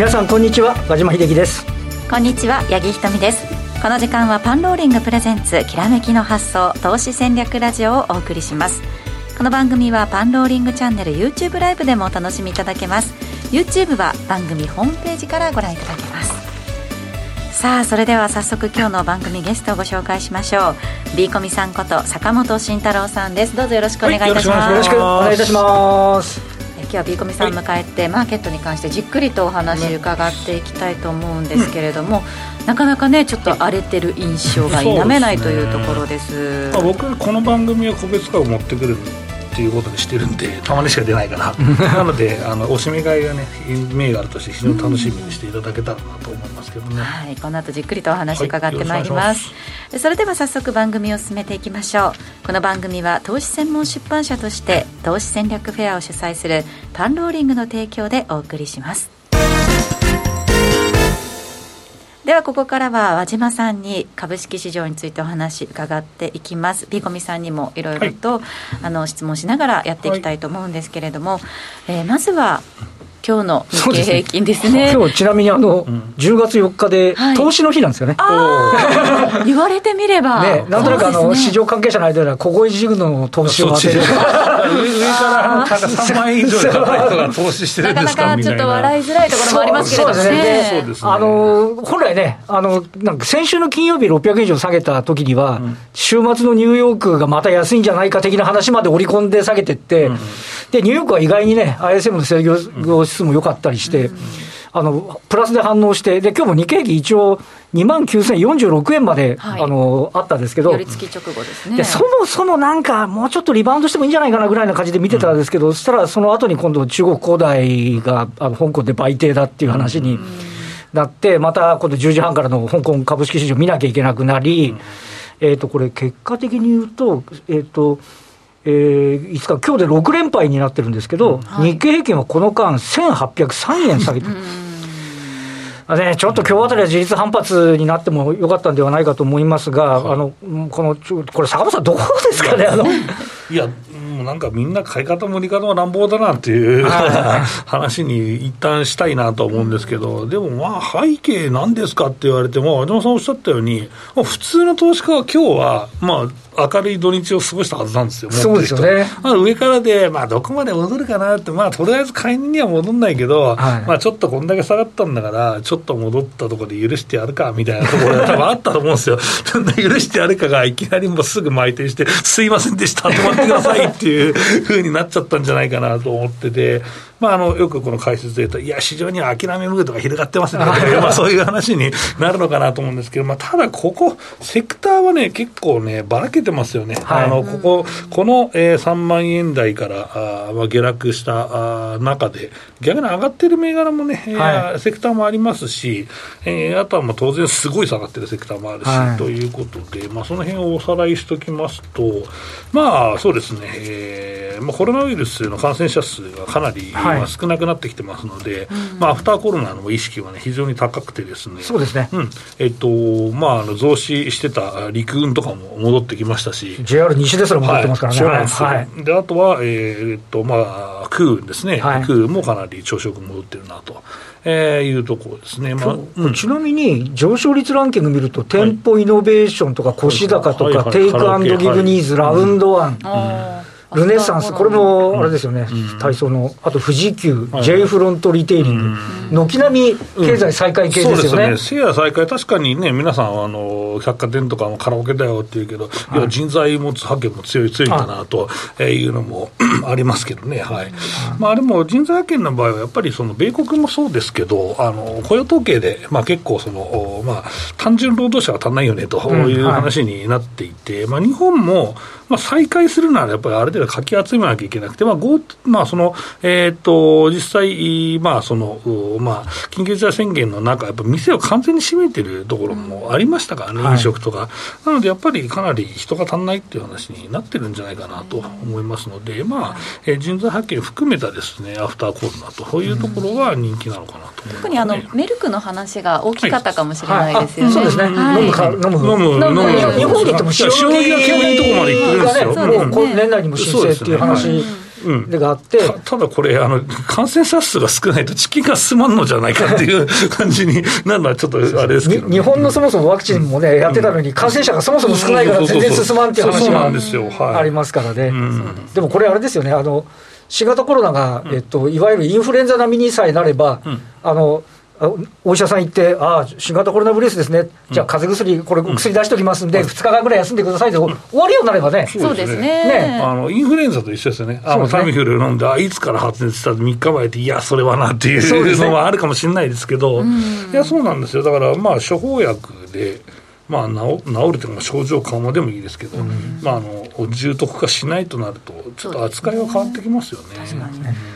皆さんこんにちは和島秀樹です。こんにちは八木ひとみです。この時間はパンローリングプレゼンツきらめきの発想投資戦略ラジオをお送りします。この番組はパンローリングチャンネル YouTube ライブでもお楽しみいただけます。YouTube は番組ホームページからご覧いただけます。さあそれでは早速今日の番組ゲストをご紹介しましょう。B コミさんこと坂本慎太郎さんです。どうぞよろしくお願いいたします、はい、よろしくお願いいたします。今日はビーコミさんを迎えて、はい、マーケットに関してじっくりとお話伺っていきたいと思うんですけれども、うん、なかなかねちょっと荒れてる印象が否めないというところです、ね、まあ、僕この番組は個別化を持ってくるっていうことにしてるんでたまにしか出ないから なのであのおしめ買いがね銘柄として非常に楽しみにしていただけたらなと思いますけどね、はいこの後じっくりとお話伺ってまいります。はい、それでは早速番組を進めていきましょう。この番組は投資専門出版社として投資戦略フェアを主催するパンローリングの提供でお送りしますではここからは和島さんに株式市場についてお話伺っていきます。ビーコミさんにもいろいろと、はい、あの質問しながらやっていきたいと思うんですけれども、はい、えー、まずは今日の日経平均ですね。すね今日ちなみにあの、うん、10月4日で、投資の日なんですよね。言われてみれば。ね、なんとなくあの、ね、市場関係者の間では、小声ジグの投資を当てる。上から3万円以上で人が投資してるんですかなかなかちょっと笑いづらいところもありますけれどもね。そうですね。あの、本来ね、あの、なんか先週の金曜日600円以上下げた時には、うん、週末のニューヨークがまた安いんじゃないか的な話まで織り込んで下げてって、うん、で、ニューヨークは意外にね、ISM の制御指数も良かったりして、あのプラスで反応して、で今日も日経平均、一応、2万9046円まで、はい、あのあったんですけど、寄り付き直後ですね。でそもそもなんか、もうちょっとリバウンドしてもいいんじゃないかなぐらいな感じで見てたんですけど、うん、そしたらその後に今度、中国恒大があの香港で売定だっていう話になって、また今度10時半からの香港株式市場見なきゃいけなくなり、うん、えー、とこれ、結果的に言うと、えっ、ー、と、えー、いつか今日で6連敗になってるんですけど、はい、日経平均はこの間、1803円 下げて。る。ね、ちょっと今日あたりは自立反発になってもよかったんではないかと思いますが、はい、あのこのこれ、坂本さん、どこですかね、あの。いや、もうなんかみんな買い方も売り方も乱暴だなっていう 話に一旦したいなと思うんですけど、でもまあ、背景なんですかって言われても、和島さんおっしゃったように、普通の投資家は今日は、まあ、明るい土日を過ごしたはずなんですよ、そうですよね、まあ、上からで、まあ、どこまで戻るかなって、まあ、とりあえず買いには戻んないけど、はい、まあ、ちょっとこんだけ下がったんだから、ちょっと戻ったところで許してやるかみたいなところが多分あったと思うんですよ、許してやるかがいきなりもうすぐ巻いてして、すいませんでした、止まってくださいっていうふうになっちゃったんじゃないかなと思ってて。まあ、あのよくこの解説で言うと、いや、市場には諦めムードが広がってますね。まあそういう話になるのかなと思うんですけど、まあ、ただ、ここ、セクターはね、結構ね、ばらけてますよね、はい、あのここ、この、えー、3万円台からあ、まあ、下落したあ中で、逆に上がってる銘柄もね、はい、セクターもありますし、えー、あとはまあ当然、すごい下がってるセクターもあるし、はい、ということで、まあ、その辺をおさらいしておきますと、まあそうですね、えーまあ、コロナウイルスの感染者数がかなり、はいまあ、少なくなってきてますので、まあ、アフターコロナの意識は、ね、非常に高くてですね、そうですね、うん。えっとまあ、あの増資してた陸運とかも戻ってきましたし、JR 西ですら戻ってますからね、はい、そうなんですはい、であとは、えー、っとまあ、空運ですね、はい、空運もかなり朝食戻ってるなと。えー、いうところですね、まあう。ん、ちなみに上昇率ランキング見ると、店舗イノベーションとか、腰高とか、テイクアンドギブニーズ、ラウンドワン。うんルネサンス、これもあれですよね、体操の、あと富士急、J フロントリテイリング、軒並み経済再開系ですよね。シェア再開、確かにね、皆さん、あの百貨店とかもカラオケだよっていうけど、い。や、人材も派遣も強い、強いんだなというのもありますけどね、はい。まあ、でも人材派遣の場合は、やっぱりその米国もそうですけど、あの雇用統計で、まあ、結構その、まあ、単純労働者は足んないよねという話になっていて、まあ、日本も、まあ、再開するならやっぱりある程度かき集めなきゃいけなくて、まあまあ、その、えっ、ー、と、実際、まあ、その、まあ、緊急事態宣言の中、やっぱ店を完全に閉めてるところもありましたからね、飲食とか。なので、やっぱりかなり人が足んないっていう話になってるんじゃないかなと思いますので、まあ、えー、人材派遣含めたですね、アフターコロナと、いうところが人気なのかなと、ね、特にあの、メルクの話が大きかったかもしれないですよね。そうですね。はい、飲むか、飲む。飲む。飲む。日本で言っても、塩野義は煙のところまで行ってるがね、もう年内にも申請っていう話でがあって、うん、ただこれあの、感染者数が少ないと、チキンが進まんのじゃないかっていう感じになるのは、ちょっとあれですけど、ね、日本のそもそもワクチンもね、やってたのに、感染者がそもそも少ないから、全然進まんっていう話がありますからね、でもこれ、あれですよね、あの新型コロナが、えっと、いわゆるインフルエンザ並みにさえなれば、あのお医者さん行って、ああ、新型コロナウイルスですね、じゃあ、風邪薬、これ、薬出しておきますんで、2日間ぐらい休んでくださいで、終わりようになればね、そうですね。ね。あのインフルエンザと一緒ですよね、あのタミフル飲んで、あいつから発熱した3日前って、いや、それはなっていうのはあるかもしれないですけど、いや、そうなんですよ、だから、まあ、処方薬で。まあ、治治るというか、症状緩和でもいいですけど、うん、まあ、あの重篤化しないとなると、ちょっと扱いは変わってきますよね。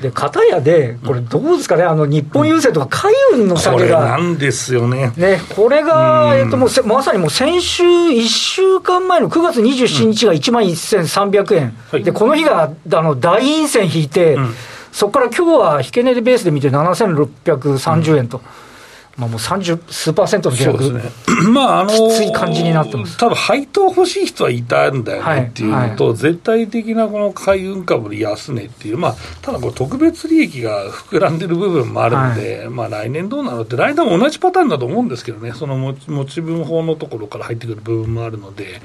で、片やで、これ、どうですかね、あの日本郵政とか海運の下げが、これなんですよね。ねこれが、えっと、もうまさにもう先週、1週間前の9月27日が1万1300円、うん、でこの日があの大陰線引いて、うん、そこから今日は引け値でベースで見て7630円と。うんまあ、もう30数パーセントの下落、ね、まあ、あのー、きつい感じになってます。多分配当欲しい人はいたんだよねっていうのと、はい。はい、絶対的なこの海運株で安値っていう、まあ、ただこれ、特別利益が膨らんでる部分もあるんで、はい、まあ、来年どうなのって、来年も同じパターンだと思うんですけどね、その持ち分法のところから入ってくる部分もあるので、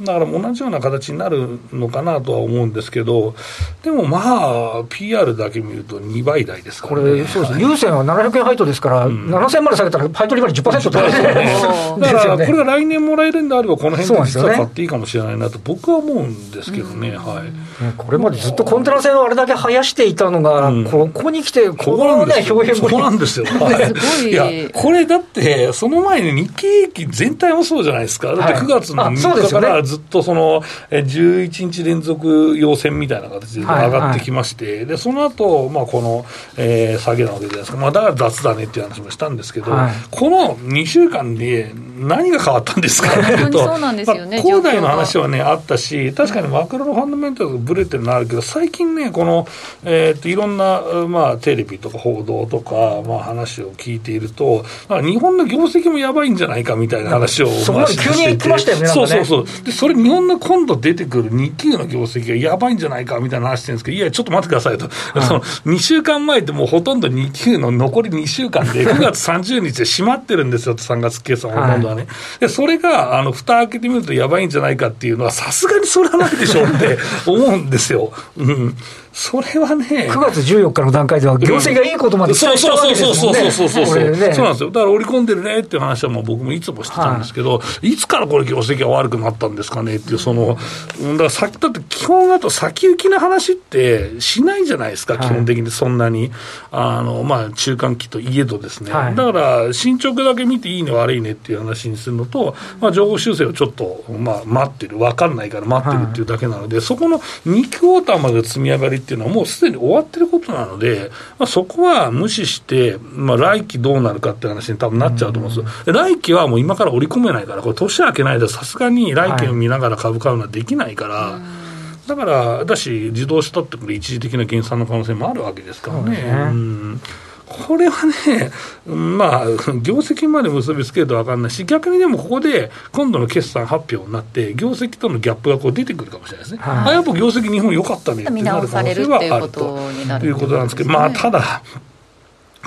だから同じような形になるのかなとは思うんですけど、でもまあ、PR だけ見ると2倍台ですからね。これそうです、優先は700円配当ですから、うん、7000円まで下げたら、配当利回り10%ってですよね。だから、これが来年もらえるんであれば、この辺で実は買っていいかもしれないなと、僕は思うんですけどね、はい、これまでずっとコンテナ船をあれだけ生やしていたのが、ここに来て、ここのね、表現ここなんですよ。いや、これだって、その前に日経平均全体もそうじゃないですか。だって9月の3日からずっとその、11日連続要請みたいな形で上がってきまして、で、その後、まあこの、えー、下げなわけじゃないですか。まあだから雑だねっていう話もしたんですけど、はい、この2週間で何が変わったんですかっていうと、そうなんですよね、恒大の話はね、あったし、確かにマクロのファンダメンタルがぶれてるのあるけど、最近ね、この、えー、っといろんな、まあ、テレビとか報道とか、まあ、話を聞いていると、日本の業績もやばいんじゃないかみたいな話を、そこまで急にてましたよね、そうそうそう、でそれ、日本の今度出てくる日給の業績がやばいんじゃないかみたいな話してるんですけど、いや、ちょっと待ってくださいと、はい、その2週間前ってもうほとんど日給の残り2週間で、9月30日で閉まってるんですよ、3月決算ほとんどはね。はい、でそれが、あの、蓋開けてみるとやばいんじゃないかっていうのは、さすがにそれはないでしょうって思うんですよ。うん。それはね。9月14日の段階では、業績がいいことまで期待したわけですもんね。そうそうそうそうそう、ね、そうなんですよ。だから織り込んでるねっていう話はもう僕もいつもしてたんですけど、はい、いつからこれ業績が悪くなったんですかねっていう、その、だから先、だって基本だと先行きの話ってしないじゃないですか、基本的にそんなに。あの、まあ、中間期といえどですね。はい、だから、進捗だけ見ていいね悪いねっていう話にするのと、まあ、情報修正をちょっと、まあ、待ってる、分かんないから待ってるっていうだけなので、はい、そこの2クォーターまで積み上がりっていうのはもうすでに終わってることなので、まあ、そこは無視して、まあ、来期どうなるかって話に多分なっちゃうと思うんですよ。来期はもう今から織り込めないから、これ年明けないとさすがに来期を見ながら株買うのはできないから、はい、だから、だし、自動車ってくる一時的な減産の可能性もあるわけですからね。ね。うんこれはね、まあ、業績まで結びつけると分かんない。し、逆にでもここで今度の決算発表になって、業績とのギャップがこう出てくるかもしれないですね、はい、あやっぱ業績、日本良かったねってなる可能性はあると。いうことなんですけど、まあ、ただ、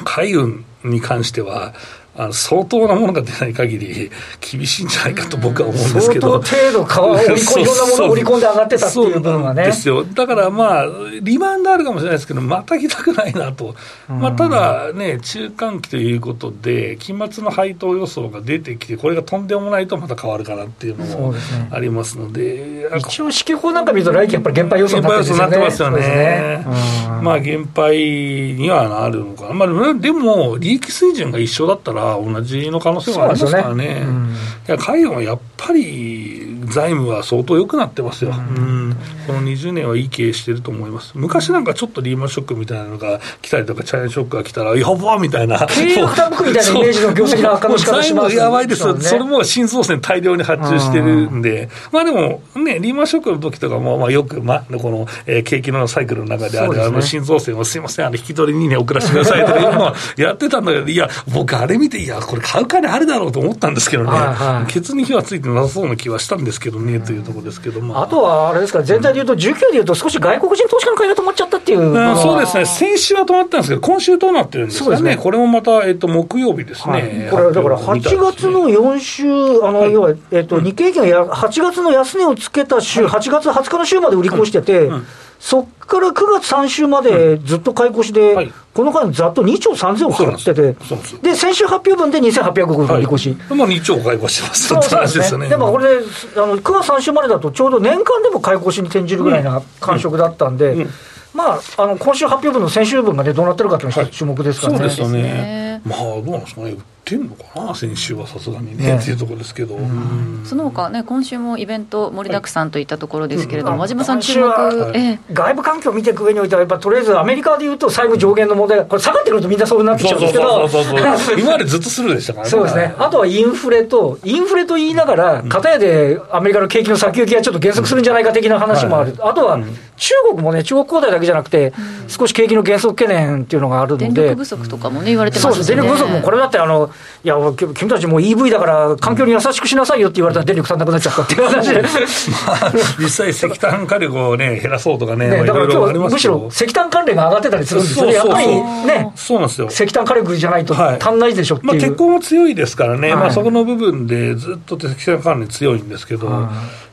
海運に関しては、あの相当なものが出ない限り、厳しいんじゃないかと僕は思うんですけど、相当程度皮を織り込いろんなものを織り込んで上がってたっていう部分はね。ですよ、だからまあ、リバウンドあるかもしれないですけど、また来たくないなと、まあ、ただね、中間期ということで、期末の配当予想が出てきて、これがとんでもないとまた変わるかなっていうのもありますので、で一応、指揮法なんか見ると、来期やっぱり減配予想になってますよね。ますよねまあ、減配にはなるのかな、まあ、でも、利益水準が一緒だったら、同じの可能性はありますからね。ねうん、いや海外はやっぱり財務は相当良くなってますよ、うん、この20年はいい経営してると思います、昔なんかちょっとリーマンショックみたいなのが来たりとか、チャイナショックが来たら、やばみたいな、経営が傾くみたいなイメージの業績の悪化の仕方します、ね、やばいです、ね、それも新総線大量に発注してるんで、まあでもね、リーマンショックの時とかも、まあ、よく、まあ、この、えー、景気のサイクルの中である、ね、あの新総線をすみません、あの引き取りにね、送らせてくださいとかいうのは やってたんだけど、いや、僕、あれ見て、いや、これ買う金あるだろうと思ったんですけどね、はいはい、ケツに火はついてなさそうな気はしたんですですけどね、というところですけど、まあ、あとはあれですか、全体でいうと、19でいうと、少し外国人投資家の買いが止まっちゃったっていう、まあ、そうですね、先週は止まったんですけど、今週どうなってるんですかね、ね。これもまた、えっと、木曜日ですね、はい、これ、だから8月の4週、あの、はい、要は、えっと、日経平均が8月の安値をつけた週、8月20日の週まで売り越してて、そこから9月3週までずっと買い越しで、はい、この間、ざっと2兆3000億買ってて、で先週発表分で2800億売り越し、はい、まあ、2兆買い越してます。そうですね、ね。でもこれであの、9月3週までだと、ちょうど年間でも買い越しに転じるぐらいな感触だったんで。うん。うん。まあ、あの今週発表分の先週分が、ね、どうなってるかというのが注目ですからね。そうですよね。まあ、どうなんですかね。ってんのかな、先週はさすがにね、ね。っていうところですけど、その他ね、今週もイベント盛りだくさんといったところですけれども、はい、和島さん、注目、はい外部環境を見ていく上においては、やっぱとりあえずアメリカでいうと、債務上限の問題、これ、下がってくるとみんなそうなってきちゃうんですけど、今までずっとするでしたからね。そうですね、あとはインフレと、インフレと言いながら、片やでアメリカの景気の先行きがちょっと減速するんじゃないか的な話もある、あとは中国もね、中国恒大だけじゃなくて、少し景気の減速懸念っていうのがあるので、電力不足とかもね、言われてますね。そう電力不足もこれだってあのいや君たちもう EV だから環境に優しくしなさいよって言われたら電力足んなくなっちゃったっていう話で、まあ、実際石炭火力をね減らそうとかね、ねだから今日むしろ石炭関連が上がってたりするんですよね、やっぱりね、そうなんですよ。石炭火力じゃないと足んないでしょっていう、はい、まあ、結構も強いですからね、はい、まあ、そこの部分でずっと石炭関連強いんですけど、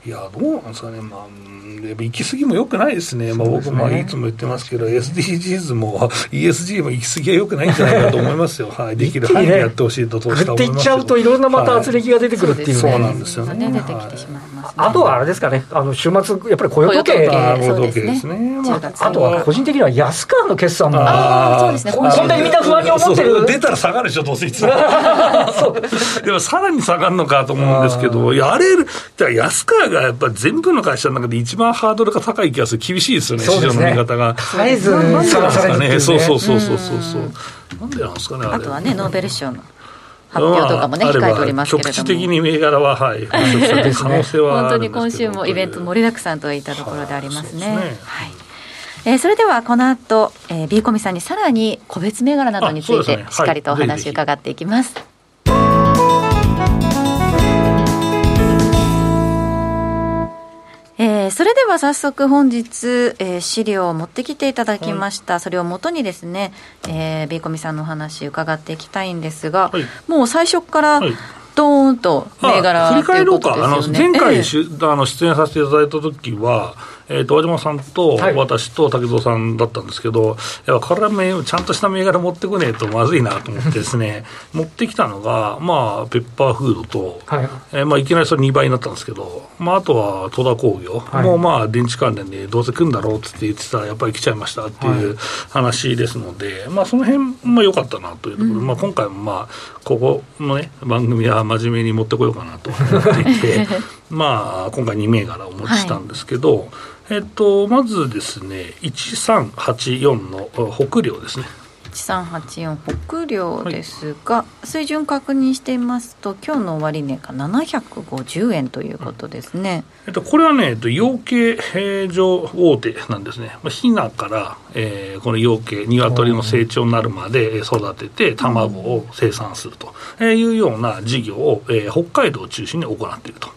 いや、どうなんですかね、まあやっぱ行き過ぎもよくないですね、まあ、僕もいつも言ってますけど、SDGs も ESG も行き過ぎはよくないんじゃないかと思いますよ、はい、できる範囲でやってほしいと投資家は思いますっていっちゃうと、いろんなまた圧力が出てくるっていう、ね。そうなんですよね。出てきてしまいます、あとはあれですかね、あの週末、やっぱり雇用統計、雇用統計。ですね。あとは個人的には安川の決算も、あそうですね、こんなにみんな不安に思ってる。出たら下がるでしょ、どうせいつも。でもさらに下がるのかと思うんですけど、やれる、安川がやっぱり全部の会社の中で一番ハードルが高い気がする、厳しいですよね、市場の見方が。絶えずね。そうそうそうそうそうそう。なんでなんですかね、あとはね、ノーベル賞の。発表とかもね、控えておりますけれども。局地的に銘柄は、はい、可能性は本当に今週もイベント盛りだくさんといったところでありますね。はい、えー、それではこの後、えー、ビーコミさんにさらに個別銘柄などについてしっかりとお話伺っていきます。えー、それでは早速本日、えー、資料を持ってきていただきました、はい、それをもとにですね、えー、ビーコミさんのお話伺っていきたいんですが、はい、もう最初から、ドーンと銘柄、振り返ろうか、あの前回、えー、あの出演させていただいた時は、えーと、和島さんと私と竹蔵さんだったんですけど、やっぱこれはちゃんとした銘柄持ってこねえとまずいなと思ってですね、持ってきたのが、まあ、ペッパーフードと、はい。えーまあ、いきなりそれ2倍になったんですけど、まあ、あとは戸田工業、はい、もうまあ電池関連でどうせ来るんだろうって言ってたら、やっぱり来ちゃいましたっていう話ですので、はい、まあ、その辺まあ良かったなというところ。で、うん、まあ、今回もまあ、ここのね、番組は真面目に持ってこようかなと思っていて、まあ、今回2銘柄お持ちしたんですけど、はいえっと、まずですね、1384の北量ですね。1384北量ですが、はい、水準確認していますと今日の終値が750円ということですね、えっと、これはね、えっと、養鶏平常大手なんですね、まあ、ひなから、えー、この養鶏鶏の成長になるまで育てて卵を生産するというような事業を、えー、北海道を中心に行っていると。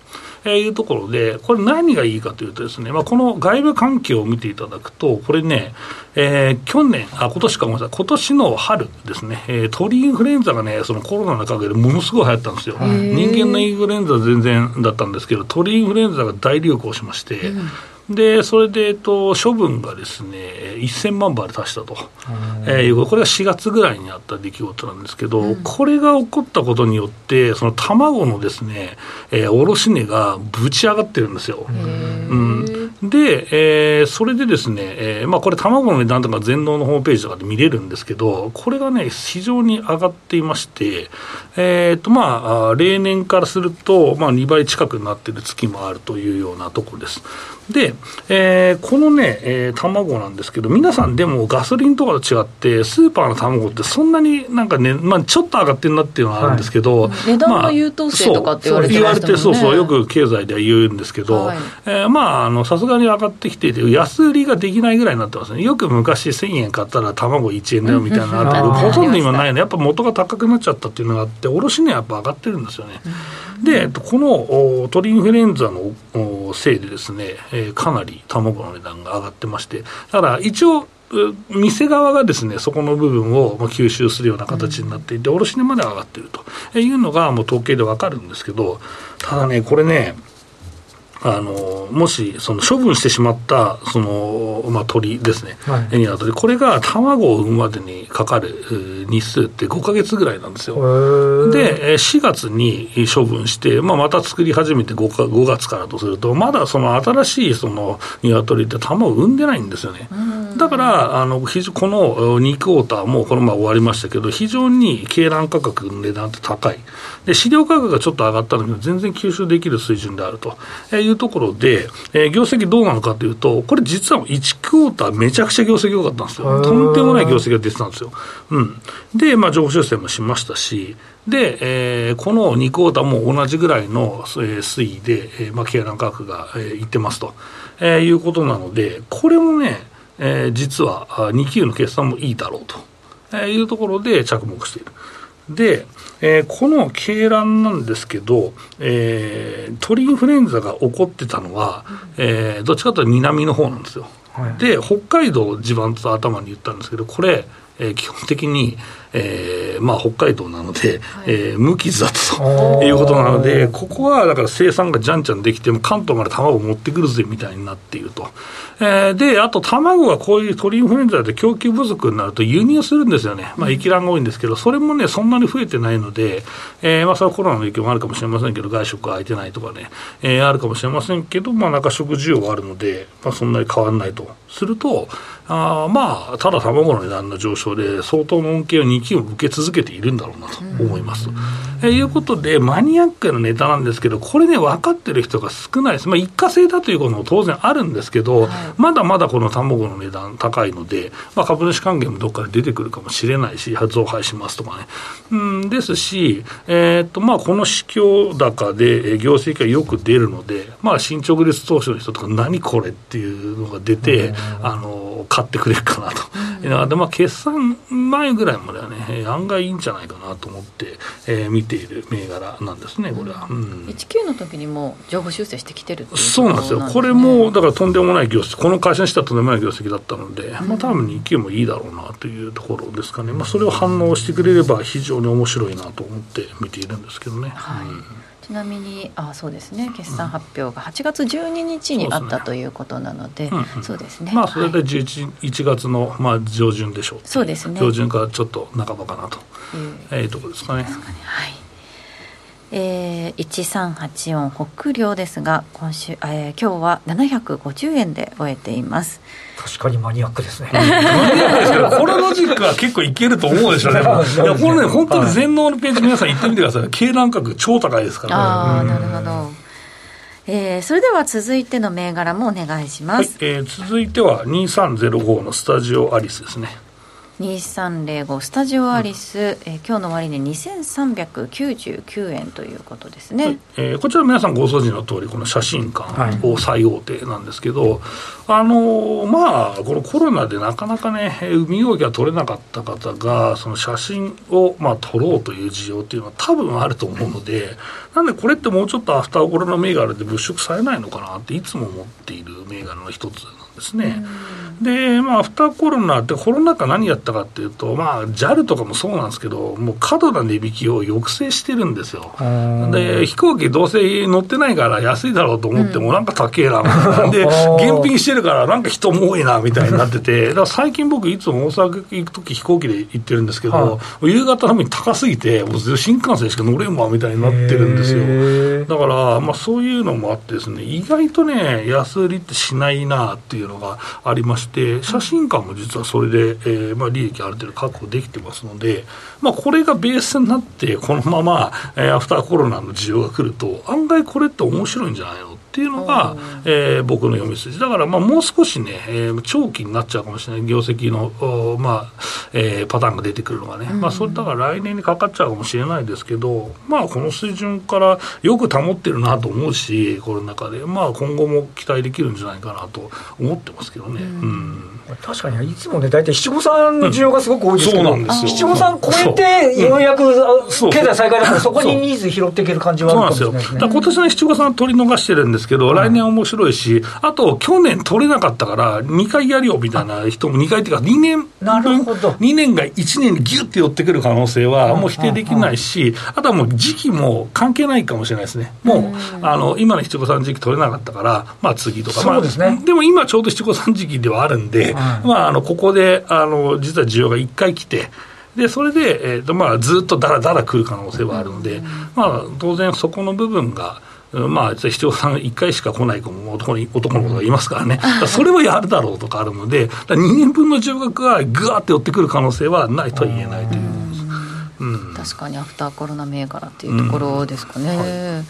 えいうところで、これ何がいいかというとですね、まあ、この外部環境を見ていただくと、これね、えー、去年、あ、今年かごめんなさい、今年の春ですね、えー、鳥インフルエンザがね、そのコロナのおかげでものすごい流行ったんですよ。人間のインフルエンザは全然だったんですけど、鳥インフルエンザが大流行しまして、うんでそれで、えっと、処分がですね1000万バレ達したと、えー、これが4月ぐらいにあった出来事なんですけど、うん、これが起こったことによって、その卵のですね、えー、卸値がぶち上がってるんですよ。うん。で、えー、それでですね、えーまあ、これ、卵の値段とか全農のホームページとかで見れるんですけど、これがね、非常に上がっていまして、えーとまあ、例年からすると、まあ、2倍近くになっている月もあるというようなところです。で、えー、このね、えー、卵なんですけど、皆さんでもガソリンとかと違って、スーパーの卵ってそんなになんかね、まあ、ちょっと上がってるなっていうのはあるんですけど、はい、値段の優等生とかって言われてましたもんね、そうそう、よく経済では言うんですけど、はい、えー、まあ、さすがに上がってきていて、安売りができないぐらいになってますね。よく昔1000円買ったら卵1円だよみたいなのある。けど、ほとんど今ないの、やっぱ元が高くなっちゃったっていうのがあって、卸値はやっぱ上がってるんですよね。で、この鳥インフルエンザのせいでですね、えー、かなり卵の値段が上がってまして、だから一応、店側がですねそこの部分を吸収するような形になっていて、卸値まで上がってるというのが、もう統計で分かるんですけど、ただね、これね、あのもしその処分してしまったその、まあ、鳥ですね、はい、エニワトリ、これが卵を産むまでにかかる日数って5か月ぐらいなんですよ。で、4月に処分して、まあ、また作り始めて 5, か5月からとすると、まだその新しいその鶏って卵を産んでないんですよね。だからあの、この2クォーターもこのまま終わりましたけど、非常に鶏卵価格の値段って高い。で、飼料価格がちょっと上がったんだけど、全然吸収できる水準であるというところで、えー、業績どうなのかというと、これ実は1クォーターめちゃくちゃ業績良かったんですよ。とんでもない業績が出てたんですよ。うん。で、まあ、情報修正もしましたし、で、えー、この2クォーターも同じぐらいの、えー、推移で、えーまあ、経団価格が、えー、いってますと、えー、いうことなので、これもね、えー、実は2級の決算もいいだろうと、えー、いうところで着目している。で、えー、この鶏卵なんですけど、えー、鳥インフルエンザが起こってたのは、えー、どっちかというと南の方なんですよ。はい、で、北海道地盤と頭に言ったんですけど、これ、えー、基本的に、えーまあ、北海道なので、はい、えー、無傷だということなので、ここはだから生産がじゃんじゃんできても、関東まで卵を持ってくるぜみたいになっていると。えー、で、あと卵がこういう鳥インフルエンザで供給不足になると輸入するんですよね。まあ、液卵が多いんですけど、それもね、そんなに増えてないので、えー、まあ、それはコロナの影響もあるかもしれませんけど、外食が空いてないとかね、えー、あるかもしれませんけど、まあ、中食需要があるので、まあ、そんなに変わらないと。すると、あまあ、ただ卵の値段の上昇で、相当の恩恵を2期を受け続けているんだろうなと思います。えー、いうことで、マニアックなネタなんですけど、これね、分かってる人が少ないです。まあ、一過性だということも当然あるんですけど、はい、まだまだこの卵の値段高いので、まあ、株主還元もどっかで出てくるかもしれないし、増配しますとかね。うんですし、えー、っと、まあ、この市況高で業績がよく出るので、まあ、進捗率投資の人とか、何これっていうのが出て、あの、買ってくれるかなと。で、まあ、決算前ぐらいまではね、案外いいんじゃないかなと思って、えー、見ている銘柄なんですね、これは。うん、19の時にも情報修正してきてるっていう、そうなんですよ、これもだからとんでもない業績、この会社にしたらとんでもない業績だったので、まあ多分日経もいいだろうなというところですかね、まあ、それを反応してくれれば、非常に面白いなと思って見ているんですけどね。はい、うんちなみにあそうですね決算発表が8月12日にあったということなので、そうですね。まあそれで11、1月のまあ上旬でしょう。そうですね。上旬からちょっと半ばかなと、えいうところですかね。はい。えー、1384北陵ですが今週、えー、今日は750円で終えています。確かにマニアックですね。このロジックは結構いけると思うでしょ うね。いやこれね本当に全能のページ皆さん行ってみてください。経卵価格超高いですからね。ああなるほど。えー、それでは続いての銘柄もお願いします、はい、えー、続いては2305のスタジオアリスですね2305スタジオアリス、うん、えー、今日の終値2399円ということですね、はい、えー、こちら皆さんご存知の通りこの写真館を最大手なんですけど、はい、あのー、まあこのコロナでなかなかね身動きが取れなかった方がその写真をまあ撮ろうという需要っていうのは多分あると思うので、なんでこれってもうちょっとアフターコロナ銘柄で物色されないのかなっていつも思っている銘柄の一つなんですね。で、まあ、アフターコロナってコロナ禍何やったかっていうと、まあ、JAL とかもそうなんですけど、もう過度な値引きを抑制してるんですよ。で、飛行機どうせ乗ってないから安いだろうと思っても、なんか高えな、うん、で、現品してるからなんか人も多いな、みたいになってて、だから最近僕いつも大阪行くとき飛行機で行ってるんですけど、夕方のに高すぎて、もう新幹線しか乗れんわ、みたいになってるんですよ。だから、まあそういうのもあってですね、意外とね、安売りってしないなっていうのがありまして、写真館も実はそれで、えーまあ、利益ある程度確保できてますので、まあ、これがベースになって、このまま、えー、アフターコロナの需要が来ると、案外これって面白いんじゃないのっっていうのが、えー、僕の読み筋。だからまあもう少しね、えー、長期になっちゃうかもしれない。業績の、まあえー、パターンが出てくるのがね、まあ、それだから来年にかかっちゃうかもしれないですけど、まあ、この水準からよく保ってるなと思うしこの中で、まあ、今後も期待できるんじゃないかなと思ってますけどね。うん。確かにいつもね大体七五三の需要がすごく多いですけど、うん、七五三超えてようやく経済再開だからそこにニーズ拾っていける感じはあるかもしれないですね。今年の七五三取り逃してるんですけど、来年は面白いしあと去年取れなかったから2回やるよみたいな人も2回っていうか2年なるほど。2年が1年にギュッて寄ってくる可能性はもう否定できないしあとはもう時期も関係ないかもしれないですね。もうあの今の七五三時期取れなかったからまあ次とか。そうですね、まあ、でも今ちょうど七五三時期ではあるんで、まああのここであの実は需要が1回来て、でそれで、えーとまあ、ずっとだらだら来る可能性はあるので、まあ、当然、そこの部分が。まあ、市長さん1回しか来ない子も男に男の子がいますからね、それはやるだろうとかあるので、2年分の重額がぐわって寄ってくる可能性はないとは言えないという、うん、確かにアフターコロナ銘柄っていうところですかね。うん。はい、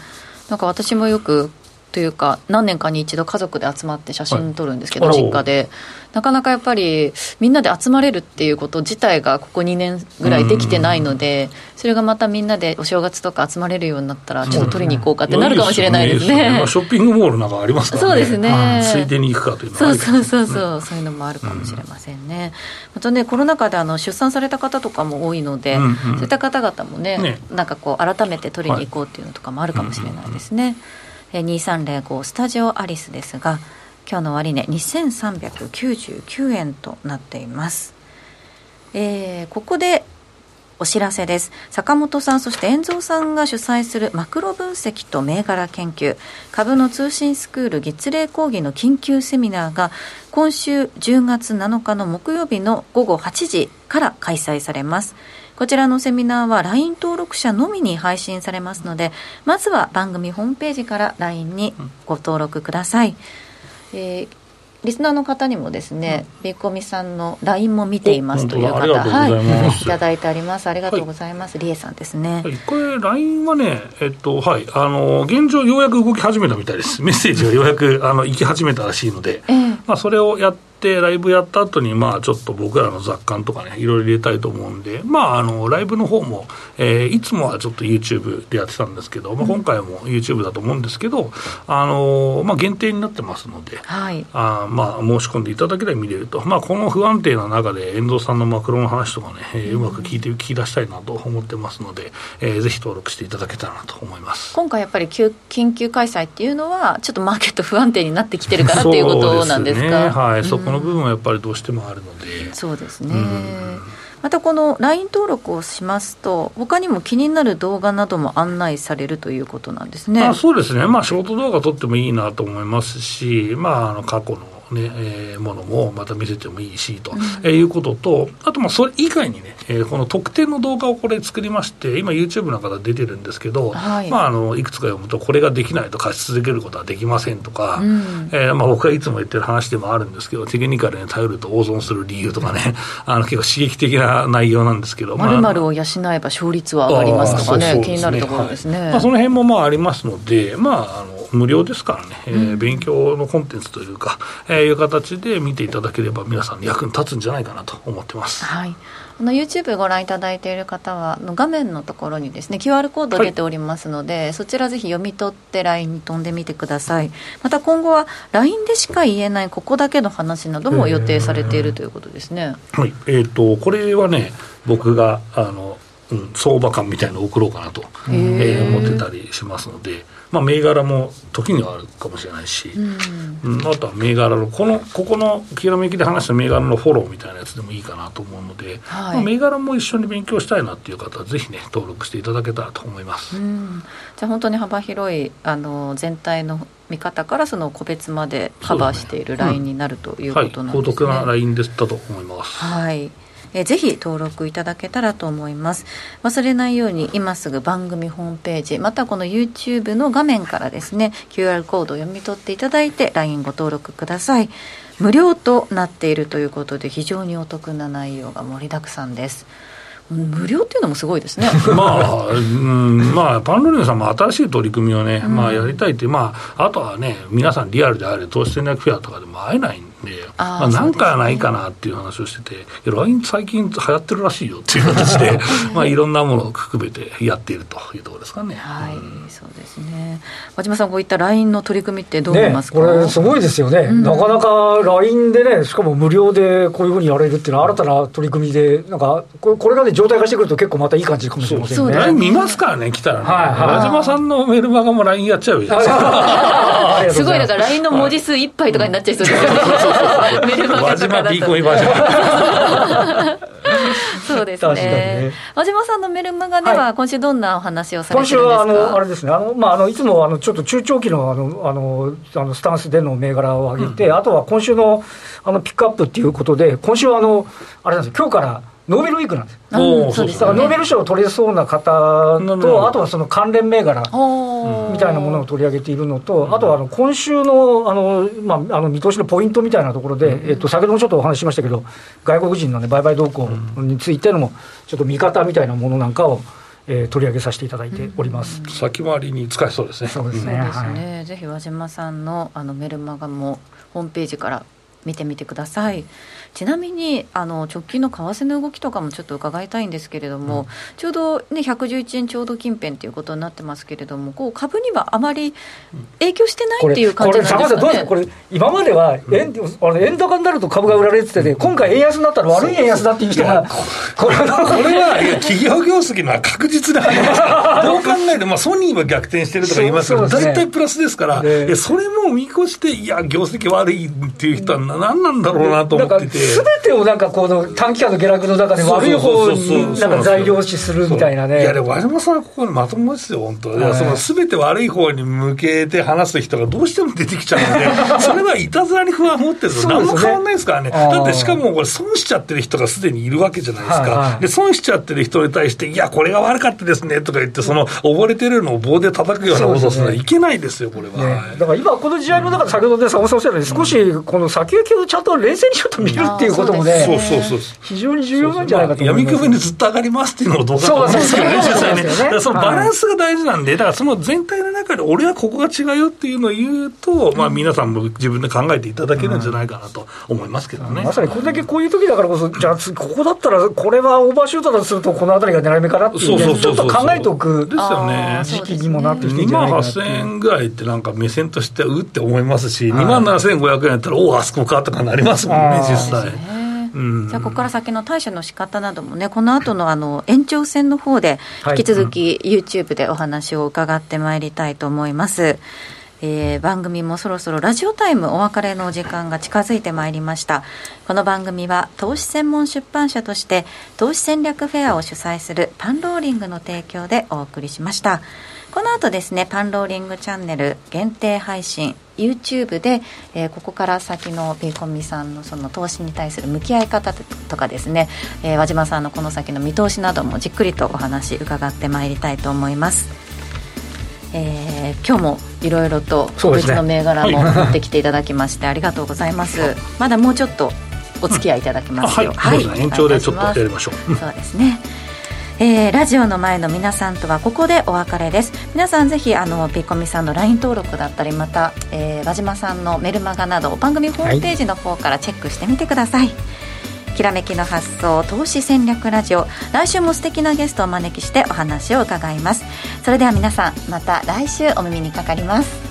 なんか私もよくというか何年かに一度家族で集まって写真撮るんですけど、はい、実家で。なかなかやっぱりみんなで集まれるっていうこと自体がここ2年ぐらいできてないのでそれがまたみんなでお正月とか集まれるようになったらちょっと取りに行こうかってなるかもしれないですね、ショッピングモールなんかありますからね。そうですね。ついでに行くかというのは、そうそうそうそう、そういうのもあるかもしれませんね、またねコロナ禍であの出産された方とかも多いので、うんうん、そういった方々もねね。なんかこう改めて取りに行こうっていうのとかもあるかもしれないですね、2305スタジオアリスですが今日の終値2399円となっています、えー、ここでお知らせです。坂本さんそして遠蔵さんが主催するマクロ分析と銘柄研究。株の通信スクール月例講義の緊急セミナーが今週10月7日の木曜日の午後8時から開催されます。こちらのセミナーは LINE 登録者のみに配信されますのでまずは番組ホームページから LINE にご登録ください、えー、リスナーの方にもですね、ビーコミさんの LINE も見ていますという方、はい、いただいてあります。ありがとうございます。はい、リエさんですね。はい、これ LINE はね、えっとはい。あの現状ようやく動き始めたみたいです。メッセージがようやくあの行き始めたらしいので、えー、まあそれをやっってライブやった後にまあちょっと僕らの雑感とかねいろいろ入れたいと思うんでまああのライブの方も、えー、いつもはちょっと YouTube でやってたんですけど、まあ、今回も YouTube だと思うんですけど、あのまあ、限定になってますので、はい、あまあ申し込んでいただければ見れると、まあ、この不安定な中で遠藤さんのマクロの話とかね、えー、うまく聞いて聞き出したいなと思ってますので、えー、ぜひ登録していただけたらなと思います。今回やっぱり緊急開催っていうのはちょっとマーケット不安定になってきてるからっていうことなんですか、ね、はい、そこの部分はやっぱりどうしてもあるので。そうですね、またこの LINE 登録をしますと、他にも気になる動画なども案内されるということなんですね。あそうですね、まあ、ショート動画撮ってもいいなと思いますし、まあ、あの過去のねえー、ものもまた見せてもいいしと、うん、えー、いうことと、あとまあそれ以外にね、えー、この特典の動画をこれ作りまして、今、YouTube なんかで出てるんですけど、はい、まあ、あのいくつか読むと、これができないと貸し続けることはできませんとか、うん、えー、まあ、僕がいつも言ってる話でもあるんですけど、テクニカルに頼ると大損する理由とかね、あの結構刺激的な内容なんですけど、まるまるを養えば勝率は上がりますとかね、気になるところですね。はい、まあ、その辺もまあありますので、まあ、あの無料ですからね、えー、勉強のコンテンツというか、えー、いう形で見ていただければ、皆さんに役に立つんじゃないかなと思ってます。はい。あの YouTube ご覧いただいている方は画面のところにですね QR コード出ておりますので、はい、そちらぜひ読み取って LINE に飛んでみてください。また今後は LINE でしか言えないここだけの話なども予定されているということですね、はい。えーと、これはね僕があの、うん、相場感みたいのを送ろうかなと、えー、思ってたりしますのでまあ、銘柄も時にはあるかもしれないし、うん、あとは銘柄のこのここのきらめきで話した銘柄のフォローみたいなやつでもいいかなと思うので、はい、まあ、銘柄も一緒に勉強したいなっていう方はぜひね登録していただけたらと思います、うん、じゃあ本当に幅広いあの全体の見方からその個別までカバーしているラインになるということなんですね。はい、高得なラインでしたと思います。はいえぜひ登録いただけたらと思います。忘れないように今すぐ番組ホームページまたこの YouTube の画面からですね QR コードを読み取っていただいて LINE ご登録ください。無料となっているということで非常にお得な内容が盛りだくさんです。無料っていうのもすごいですね。まあ、うん、まあ、パンロリンさんも新しい取り組みをね、うん、まあ、やりたいって、まあ、あとはね、皆さんリアルであれ、投資戦略フェアとかでも会えないんで、あまあ、なんかはないかなっていう話をしてて、LINE 最近流行ってるらしいよっていう形で、まあ、いろんなものを含めてやっているというところですかね。はい、そうですね。和島さん、こういった LINE の取り組みってどう思いますか、ね、これ、すごいですよね、うん、なかなか LINE でね、しかも無料でこういうふうにやれるっていうのは、新たな取り組みで、なんか、これがね、状態化してくると、結構またいい感じかもしれませんね。LINE 見ますからね、来たらね、はいはい、和島さんのメルマガも LINE やっちゃうじゃないですか。すごい、だから LINE の文字数いっぱいとかになっちゃいそうですよね。メルマガとかだと。そうですね。ね。和島さんのメルマガでは、今週どんなお話をされてるんですか、今週はあのあれですね、あのまあ、あのいつもあのちょっと中長期のあのあのあのスタンスでの銘柄を上げて、うん、あとは今週のあのピックアップっていうことで、今週はあのあれなんですよ、今日からノーベルウィークなんです。おそうです、ね、ノーベル賞を取れそうな方と、あとはその関連銘柄みたいなものを取り上げているのと、あとはあの今週のあの、まあ、あの見通しのポイントみたいなところで、えっと、先ほどもちょっとお話ししましたけど、外国人の、ね、売買動向についてのちょっと見方みたいなものなんかを、えー、取り上げさせていただいております、先回りに使えそうですね。そうですね。はい、ぜひ和島さんのあのメルマガもホームページから見てみてください。ちなみにあの直近の為替の動きとかもちょっと伺いたいんですけれども、うん、ちょうど、ね、111円ちょうど近辺ということになってますけれども、こう株にはあまり影響してないっていう感じなんですかね、これ、今までは円,、あの円高になると株が売られてて、今回、円安になったら悪い円安だっていう人が、これこれは企業業績のは確実でありますどう考えても、まあ、ソニーは逆転してるとか言いますけど、大体プラスですから、それも見越して、いや、業績悪いっていう人は何なんだろうなと思ってて。すべてをなんかこの短期間の下落の中で悪い方になんか材料視するみたいなね。いや、でも和島さんはここにまともですよ、本当。いや、そのすべて悪い方に向けて話す人がどうしても出てきちゃうので、それはいたずらに不安持ってると何も変わんないですからね。だってしかもこれ損しちゃってる人がすでにいるわけじゃないですか。で、損しちゃってる人に対して、いや、これが悪かったですねとか言って、その溺れてるのを棒で叩くようなことをするのはいけないですよ、これは。だから今、この時代の中で先ほどでさんおっしゃるように、少しこの先行きをちゃんと冷静にちょっと見るっていうこともね、そうそうそう非常に重要なんじゃないかと思います。闇雲にずっと上がりますっていうのもどうかと思うんです。けどね、実際ね。そのバランスが大事なんで、だからその全体の中で、俺はここが違うよっていうのを言うと、まあ皆さんも自分で考えていただけるんじゃないかなと思いますけどね。まさにこれだけこういう時だからこそ、じゃあ、ここだったら、これはオーバーシュートだとすると、このあたりが狙い目かなっていう、ちょっと考えておくですよね。時期にもなってきて2万8000円ぐらいって、なんか目線としてうって思いますし、2万7500円やったら、おお、あそこかとかなりますもんね、実際。じゃあここから先の対処の仕方などもねこの後のあの延長戦の方で引き続き YouTube でお話を伺ってまいりたいと思います。はいえー、番組もそろそろラジオタイムお別れの時間が近づいてまいりました。この番組は投資専門出版社として投資戦略フェアを主催するパンローリングの提供でお送りしましたこの後ですねパンローリングチャンネル限定配信 YouTube で、えー、ここから先のピーコミさんのその投資に対する向き合い方とかですね、えー、和島さんのこの先の見通しなどもじっくりとお話伺ってまいりたいと思います。えー、今日もいろいろと個別の銘柄も持ってきていただきまして、ありがとうございます。まだもうちょっとお付き合いいただきますよ。はい、はい、延長でちょっとやりましょう。そうですね。えー、ラジオの前の皆さんとはここでお別れです。皆さんぜひあのピコミさんの LINE 登録だったりまた、えー、和島さんのメルマガなど番組ホームページの方からチェックしてみてください、はい、きらめきの発想投資戦略ラジオ。来週も素敵なゲストをお招きしてお話を伺います。それでは皆さんまた来週お耳にかかります。